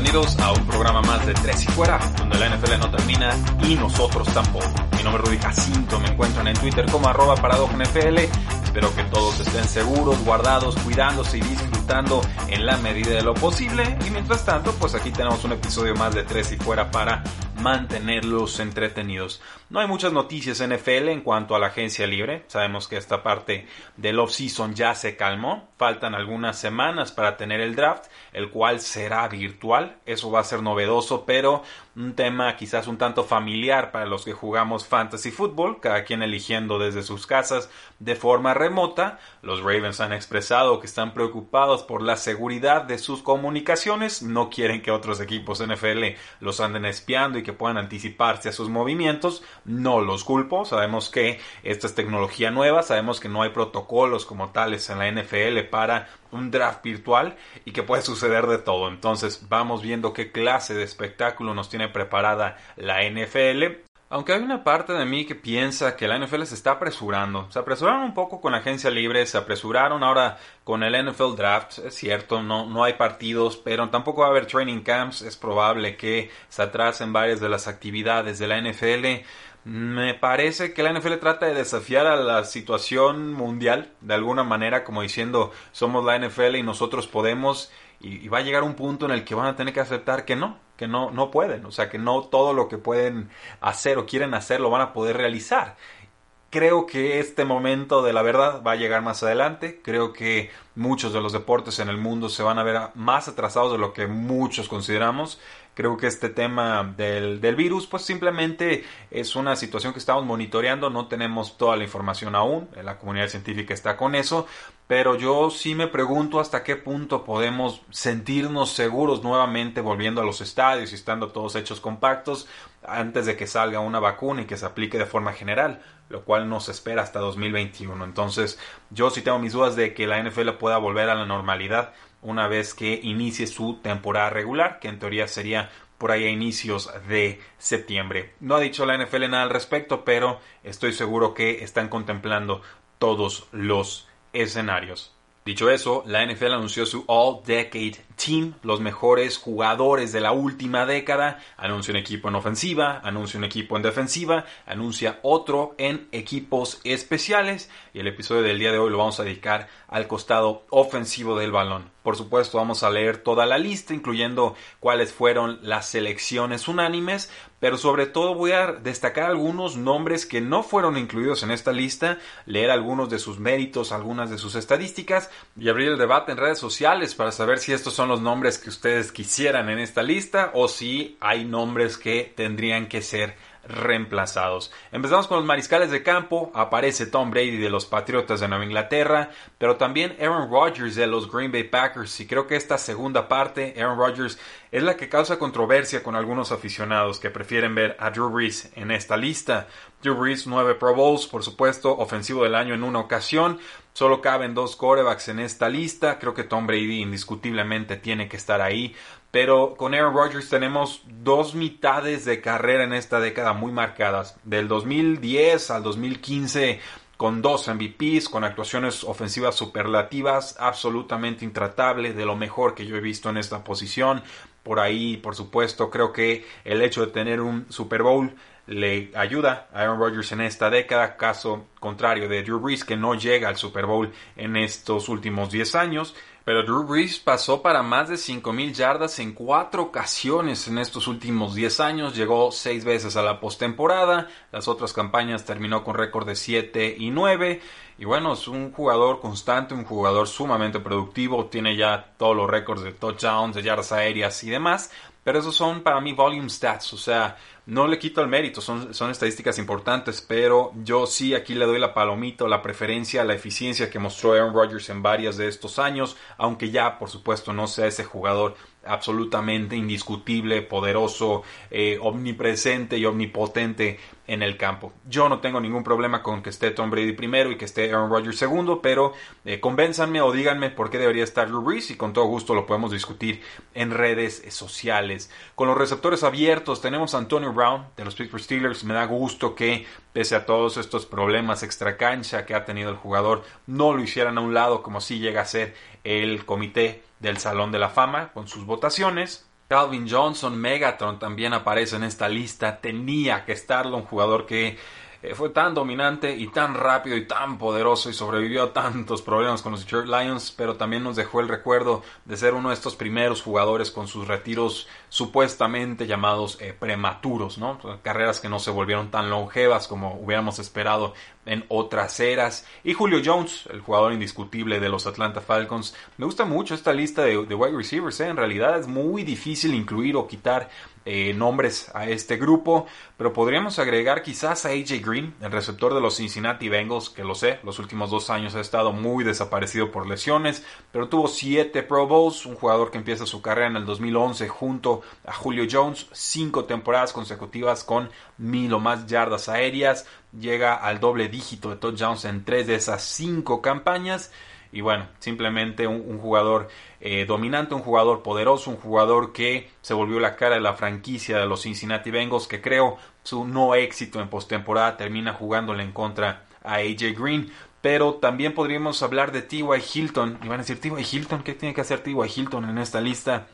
Bienvenidos a un programa más de Tres y Fuera, donde la NFL no termina y nosotros tampoco. Mi nombre es Rudy Jacinto, me encuentran en Twitter como arroba NFL. Espero que todos estén seguros, guardados, cuidándose y disfrutando en la medida de lo posible. Y mientras tanto, pues aquí tenemos un episodio más de Tres y Fuera para mantenerlos entretenidos. No hay muchas noticias NFL en cuanto a la agencia libre. Sabemos que esta parte del off-season ya se calmó. Faltan algunas semanas para tener el draft, el cual será virtual. Eso va a ser novedoso, pero un tema quizás un tanto familiar para los que jugamos fantasy football, cada quien eligiendo desde sus casas de forma remota. Los Ravens han expresado que están preocupados por la seguridad de sus comunicaciones, no quieren que otros equipos NFL los anden espiando y que puedan anticiparse a sus movimientos. No los culpo, sabemos que esta es tecnología nueva, sabemos que no hay protocolos como tales en la NFL para un draft virtual y que puede suceder de todo. Entonces vamos viendo qué clase de espectáculo nos tiene preparada la NFL. Aunque hay una parte de mí que piensa que la NFL se está apresurando. Se apresuraron un poco con agencia libre, se apresuraron ahora con el NFL Draft. Es cierto, no, no hay partidos, pero tampoco va a haber training camps. Es probable que se atrasen varias de las actividades de la NFL. Me parece que la NFL trata de desafiar a la situación mundial de alguna manera, como diciendo somos la NFL y nosotros podemos, y, y, va a llegar un punto en el que van a tener que aceptar que no, que no, no pueden, o sea que no todo lo que pueden hacer o quieren hacer lo van a poder realizar. Creo que este momento de la verdad va a llegar más adelante. Creo que muchos de los deportes en el mundo se van a ver más atrasados de lo que muchos consideramos. Creo que este tema del, del, virus pues simplemente es una situación que estamos monitoreando, no tenemos toda la información aún, la comunidad científica está con eso, pero yo sí me pregunto hasta qué punto podemos sentirnos seguros nuevamente volviendo a los estadios y estando todos hechos compactos antes de que salga una vacuna y que se aplique de forma general, lo cual no se espera hasta 2021. Entonces yo sí tengo mis dudas de que la NFL pueda volver a la normalidad una vez que inicie su temporada regular, que en teoría sería por ahí a inicios de septiembre. No ha dicho la NFL nada al respecto, pero estoy seguro que están contemplando todos los escenarios. Dicho eso, la NFL anunció su All Decade Team, los mejores jugadores de la última década, anuncia un equipo en ofensiva, anuncia un equipo en defensiva, anuncia otro en equipos especiales y el episodio del día de hoy lo vamos a dedicar al costado ofensivo del balón. Por supuesto, vamos a leer toda la lista, incluyendo cuáles fueron las selecciones unánimes, pero sobre todo voy a destacar algunos nombres que no fueron incluidos en esta lista, leer algunos de sus méritos, algunas de sus estadísticas y abrir el debate en redes sociales para saber si estos son los nombres que ustedes quisieran en esta lista o si hay nombres que tendrían que ser reemplazados. Empezamos con los mariscales de campo, aparece Tom Brady de los Patriotas de Nueva Inglaterra, pero también Aaron Rodgers de los Green Bay Packers y creo que esta segunda parte, Aaron Rodgers, es la que causa controversia con algunos aficionados que prefieren ver a Drew Brees en esta lista. Drew Brees, nueve Pro Bowls, por supuesto, ofensivo del año en una ocasión. Solo caben dos corebacks en esta lista. Creo que Tom Brady indiscutiblemente tiene que estar ahí. Pero con Aaron Rodgers tenemos dos mitades de carrera en esta década muy marcadas. Del 2010 al 2015 con dos MVPs, con actuaciones ofensivas superlativas, absolutamente intratable, de lo mejor que yo he visto en esta posición. Por ahí, por supuesto, creo que el hecho de tener un Super Bowl le ayuda a Aaron Rodgers en esta década, caso contrario de Drew Brees que no llega al Super Bowl en estos últimos 10 años. Pero Drew Brees pasó para más de 5.000 yardas en cuatro ocasiones en estos últimos 10 años. Llegó seis veces a la postemporada. Las otras campañas terminó con récord de 7 y 9. Y bueno, es un jugador constante, un jugador sumamente productivo. Tiene ya todos los récords de touchdowns, de yardas aéreas y demás. Pero esos son para mí volume stats. O sea, no le quito el mérito, son, son estadísticas importantes, pero yo sí aquí le doy la palomita, la preferencia, la eficiencia que mostró Aaron Rodgers en varias de estos años, aunque ya por supuesto no sea ese jugador absolutamente indiscutible, poderoso, eh, omnipresente y omnipotente en el campo. Yo no tengo ningún problema con que esté Tom Brady primero y que esté Aaron Rodgers segundo, pero eh, convénzanme o díganme por qué debería estar Drew Brees y con todo gusto lo podemos discutir en redes sociales. Con los receptores abiertos tenemos a Antonio Brown de los Pittsburgh Steelers. Me da gusto que pese a todos estos problemas extra cancha que ha tenido el jugador, no lo hicieran a un lado como si llega a ser el comité del Salón de la Fama con sus votaciones. Calvin Johnson, Megatron también aparece en esta lista. Tenía que estarlo, un jugador que eh, fue tan dominante y tan rápido y tan poderoso y sobrevivió a tantos problemas con los Detroit Lions, pero también nos dejó el recuerdo de ser uno de estos primeros jugadores con sus retiros supuestamente llamados eh, prematuros, ¿no? Carreras que no se volvieron tan longevas como hubiéramos esperado en otras eras. Y Julio Jones, el jugador indiscutible de los Atlanta Falcons. Me gusta mucho esta lista de, wide receivers. ¿eh? En realidad es muy difícil incluir o quitar eh, nombres a este grupo, pero podríamos agregar quizás a AJ Green, el receptor de los Cincinnati Bengals, que lo sé, los últimos dos años ha estado muy desaparecido por lesiones, pero tuvo siete Pro Bowls, un jugador que empieza su carrera en el 2011 junto a Julio Jones, cinco temporadas consecutivas con mil o más yardas aéreas, llega al doble dígito de touchdowns en tres de esas cinco campañas. Y bueno, simplemente un, jugador eh, dominante, un jugador poderoso, un jugador que se volvió la cara de la franquicia de los Cincinnati Bengals, que creo su no éxito en postemporada termina jugándole en contra a AJ Green. Pero también podríamos hablar de T.Y. Hilton. Y van a decir, T.Y. Hilton, ¿qué tiene que hacer T.Y. Hilton en esta lista?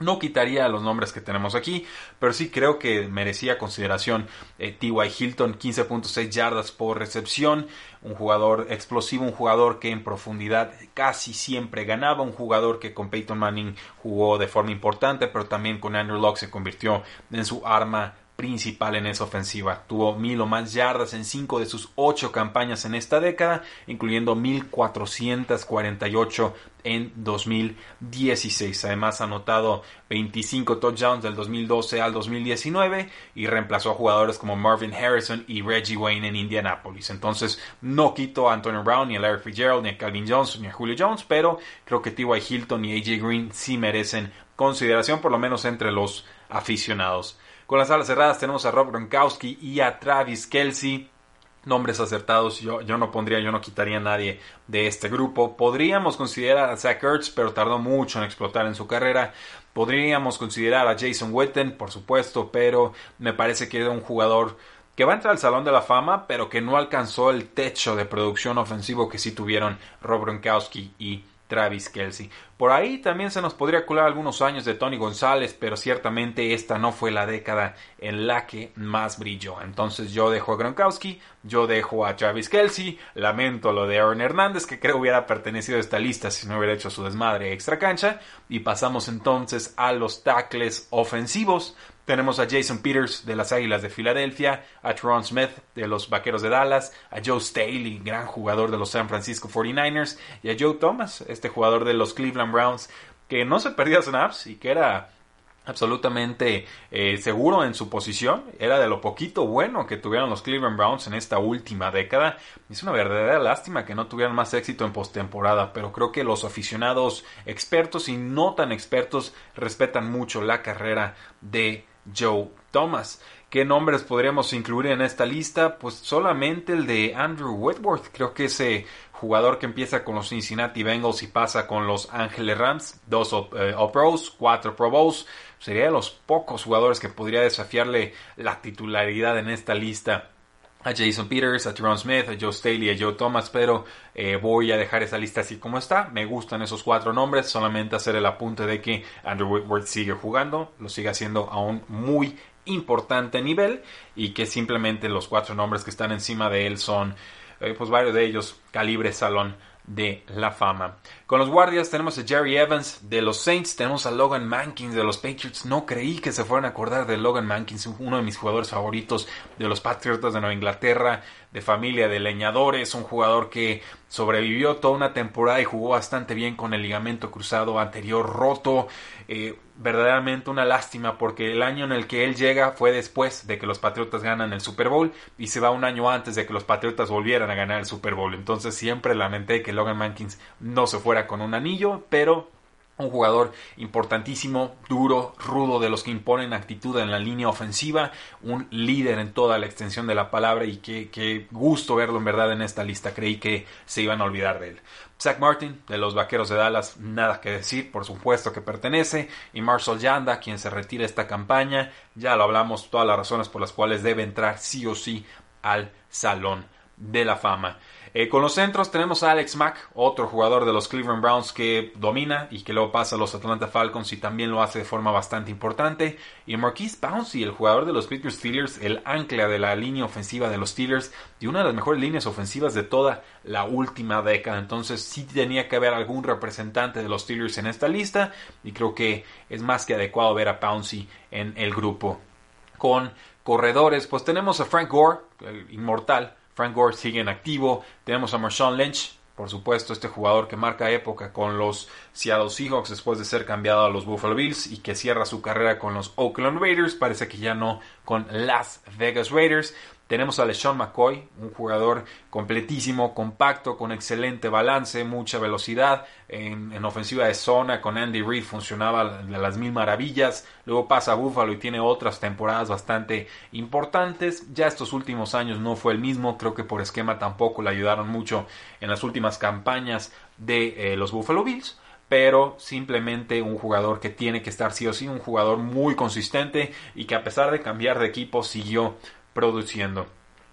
No quitaría los nombres que tenemos aquí, pero sí creo que merecía consideración eh, T.Y. Hilton, 15.6 yardas por recepción, un jugador explosivo, un jugador que en profundidad casi siempre ganaba, un jugador que con Peyton Manning jugó de forma importante, pero también con Andrew Locke se convirtió en su arma principal en esa ofensiva. Tuvo mil o más yardas en cinco de sus ocho campañas en esta década, incluyendo 1448 en 2016. Además ha anotado 25 touchdowns del 2012 al 2019 y reemplazó a jugadores como Marvin Harrison y Reggie Wayne en Indianapolis. Entonces no quito a Antonio Brown, ni a Larry Fitzgerald, ni a Calvin Johnson, ni a Julio Jones, pero creo que T.Y. Hilton y A.J. Green sí merecen consideración, por lo menos entre los aficionados. Con las alas cerradas tenemos a Rob Gronkowski y a Travis Kelsey. Nombres acertados, yo, no pondría, yo no quitaría a nadie de este grupo. Podríamos considerar a Zach Ertz, pero tardó mucho en explotar en su carrera. Podríamos considerar a Jason Witten, por supuesto, pero me parece que era un jugador que va a entrar al Salón de la Fama, pero que no alcanzó el techo de producción ofensivo que sí tuvieron Rob Gronkowski y Travis Kelsey. Por ahí también se nos podría colar algunos años de Tony González, pero ciertamente esta no fue la década en la que más brilló. Entonces yo dejo a Gronkowski, yo dejo a Travis Kelsey, lamento lo de Aaron Hernández, que creo hubiera pertenecido a esta lista si no hubiera hecho su desmadre extra cancha, y pasamos entonces a los tackles ofensivos. Tenemos a Jason Peters de las Águilas de Filadelfia, a Tron Smith de los Vaqueros de Dallas, a Joe Staley, gran jugador de los San Francisco 49ers, y a Joe Thomas, este jugador de los Cleveland Browns, que no se perdía snaps y que era absolutamente eh, seguro en su posición. Era de lo poquito bueno que tuvieron los Cleveland Browns en esta última década. Es una verdadera lástima que no tuvieran más éxito en postemporada, pero creo que los aficionados expertos y no tan expertos respetan mucho la carrera de Joe Thomas. ¿Qué nombres podríamos incluir en esta lista? Pues solamente el de Andrew Whitworth. Creo que ese jugador que empieza con los Cincinnati Bengals y pasa con los Ángeles Rams, dos eh, All-Pros, cuatro Pro Bowls, sería de los pocos jugadores que podría desafiarle la titularidad en esta lista a Jason Peters, a Tyrone Smith, a Joe Staley, a Joe Thomas, pero eh, voy a dejar esa lista así como está. Me gustan esos cuatro nombres, solamente hacer el apunte de que Andrew Whitworth sigue jugando, lo sigue haciendo a un muy importante nivel y que simplemente los cuatro nombres que están encima de él son, eh, pues varios de ellos, calibre salón de la Fama. Con los guardias tenemos a Jerry Evans de los Saints, tenemos a Logan Mankins de los Patriots. No creí que se fueran a acordar de Logan Mankins, uno de mis jugadores favoritos de los Patriots de Nueva Inglaterra, de familia de leñadores, un jugador que sobrevivió toda una temporada y jugó bastante bien con el ligamento cruzado anterior roto. Eh, verdaderamente una lástima porque el año en el que él llega fue después de que los Patriotas ganan el Super Bowl y se va un año antes de que los Patriotas volvieran a ganar el Super Bowl. Entonces siempre lamenté que Logan Mankins no se fuera con un anillo, pero un jugador importantísimo, duro, rudo, de los que imponen actitud en la línea ofensiva, un líder en toda la extensión de la palabra y qué, gusto verlo en verdad en esta lista. Creí que se iban a olvidar de él. Zach Martin, de los Vaqueros de Dallas, nada que decir, por supuesto que pertenece. Y Marshall Yanda, quien se retira esta campaña, ya lo hablamos, todas las razones por las cuales debe entrar sí o sí al Salón de la Fama. Eh, con los centros tenemos a Alex Mack, otro jugador de los Cleveland Browns que domina y que luego pasa a los Atlanta Falcons y también lo hace de forma bastante importante. Y Marquise Pouncey, el jugador de los Pittsburgh Steelers, el ancla de la línea ofensiva de los Steelers y una de las mejores líneas ofensivas de toda la última década. Entonces sí tenía que haber algún representante de los Steelers en esta lista y creo que es más que adecuado ver a Pouncey en el grupo. Con corredores, pues tenemos a Frank Gore, el inmortal Frank Gore sigue en activo. Tenemos a Marshawn Lynch, por supuesto, este jugador que marca época con los Seattle Seahawks después de ser cambiado a los Buffalo Bills y que cierra su carrera con los Oakland Raiders. Parece que ya no con Las Vegas Raiders. Tenemos a LeSean McCoy, un jugador completísimo, compacto, con excelente balance, mucha velocidad. En, ofensiva de zona con Andy Reid funcionaba de las mil maravillas. Luego pasa a Buffalo y tiene otras temporadas bastante importantes. Ya estos últimos años no fue el mismo. Creo que por esquema tampoco le ayudaron mucho en las últimas campañas de eh, los Buffalo Bills pero simplemente un jugador que tiene que estar sí o sí, un jugador muy consistente y que a pesar de cambiar de equipo siguió produciendo.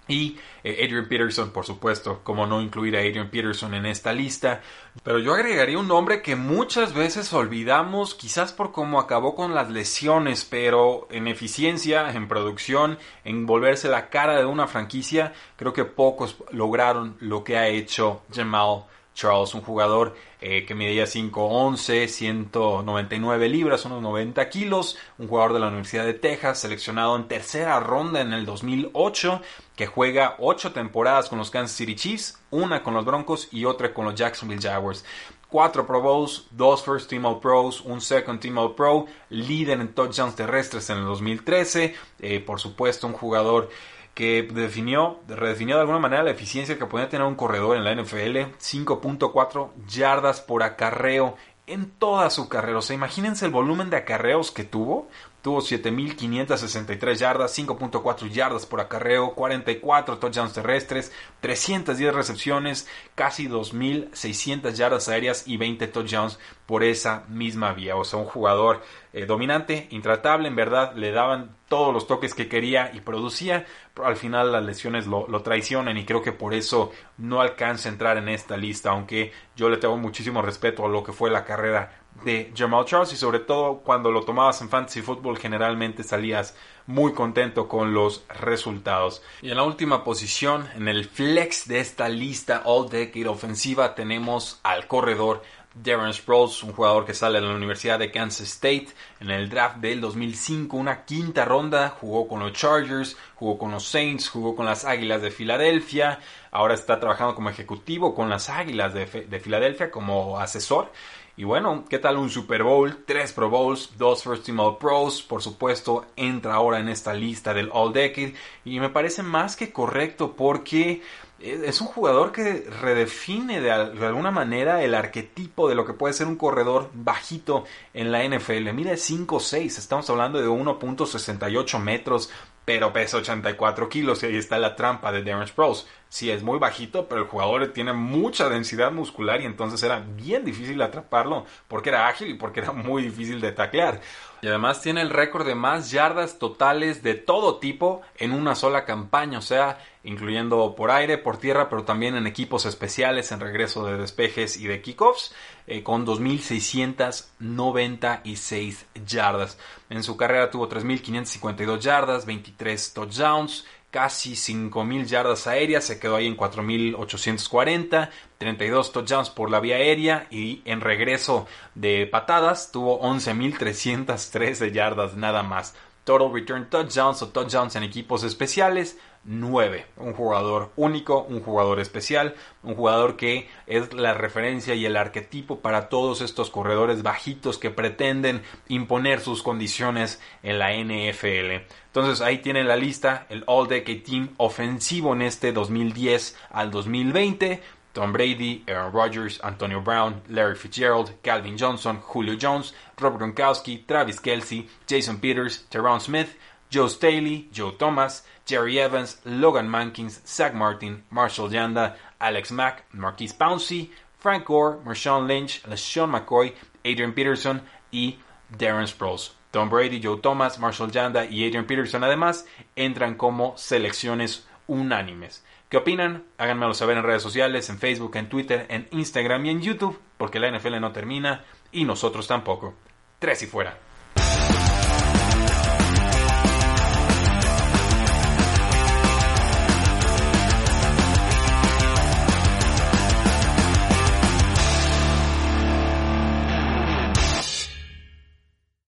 Y eh, Adrian Peterson, por supuesto, como no incluir a Adrian Peterson en esta lista. Pero yo agregaría un nombre que muchas veces olvidamos, quizás por cómo acabó con las lesiones, pero en eficiencia, en producción, en volverse la cara de una franquicia, creo que pocos lograron lo que ha hecho Jamal Charles, un jugador eh, que medía 5'11, 199 libras, unos 90 kilos, un jugador de la Universidad de Texas, seleccionado en tercera ronda en el 2008, que juega 8 temporadas con los Kansas City Chiefs, una con los Broncos y otra con los Jacksonville Jaguars. 4 Pro Bowls, 2 First Team All Pros, un Second Team All Pro, líder en touchdowns terrestres en el 2013, eh, por supuesto un jugador que definió, redefinió de alguna manera la eficiencia que podía tener un corredor en la NFL, 5.4 yardas por acarreo en toda su carrera. O sea, imagínense el volumen de acarreos que tuvo. Tuvo 7.563 yardas, 5.4 yardas por acarreo, 44 touchdowns terrestres, 310 recepciones, casi 2.600 yardas aéreas y 20 touchdowns por esa misma vía. O sea, un jugador eh, dominante, intratable, en verdad le daban todos los toques que quería y producía, pero al final las lesiones lo, lo, traicionan y creo que por eso no alcanza a entrar en esta lista, aunque yo le tengo muchísimo respeto a lo que fue la carrera de Jamal Charles y sobre todo cuando lo tomabas en fantasy football generalmente salías muy contento con los resultados. Y en la última posición, en el flex de esta lista All Decade ofensiva, tenemos al corredor Darren Sproles, un jugador que sale de la Universidad de Kansas State en el draft del 2005, una quinta ronda, jugó con los Chargers, jugó con los Saints, jugó con las Águilas de Filadelfia, ahora está trabajando como ejecutivo con las Águilas de, de Filadelfia como asesor y bueno, ¿qué tal un Super Bowl? Tres Pro Bowls, dos First Team All Pros, por supuesto, entra ahora en esta lista del All Decade y me parece más que correcto porque es un jugador que redefine de, alguna manera el arquetipo de lo que puede ser un corredor bajito en la NFL. Mide 5'6, estamos hablando de 1.68 metros, pero pesa 84 kilos y ahí está la trampa de Darren Sproles. Sí, es muy bajito, pero el jugador tiene mucha densidad muscular y entonces era bien difícil atraparlo porque era ágil y porque era muy difícil de taclear. Y además tiene el récord de más yardas totales de todo tipo en una sola campaña, o sea, incluyendo por aire, por tierra, pero también en equipos especiales, en regreso de despejes y de kickoffs, eh, con 2.696 yardas. En su carrera tuvo 3.552 yardas, 23 touchdowns, casi 5.000 yardas aéreas, se quedó ahí en 4.840, 32 touchdowns por la vía aérea y en regreso de patadas tuvo 11.313 yardas nada más. Total return touchdowns o touchdowns en equipos especiales, 9. Un jugador único, un jugador especial, un jugador que es la referencia y el arquetipo para todos estos corredores bajitos que pretenden imponer sus condiciones en la NFL. Entonces ahí tienen la lista, el All Decade Team ofensivo en este 2010 al 2020. Tom Brady, Aaron Rodgers, Antonio Brown, Larry Fitzgerald, Calvin Johnson, Julio Jones, Rob Gronkowski, Travis Kelsey, Jason Peters, Teron Smith, Joe Staley, Joe Thomas, Jerry Evans, Logan Mankins, Zach Martin, Marshall Yanda, Alex Mack, Marquise Pouncey, Frank Gore, Marshawn Lynch, LeSean McCoy, Adrian Peterson y Darren Sproles. Tom Brady, Joe Thomas, Marshall Yanda y Adrian Peterson además entran como selecciones unánimes. ¿Qué opinan? Háganmelo saber en redes sociales, en Facebook, en Twitter, en Instagram y en YouTube, porque la NFL no termina y nosotros tampoco. Tres y fuera.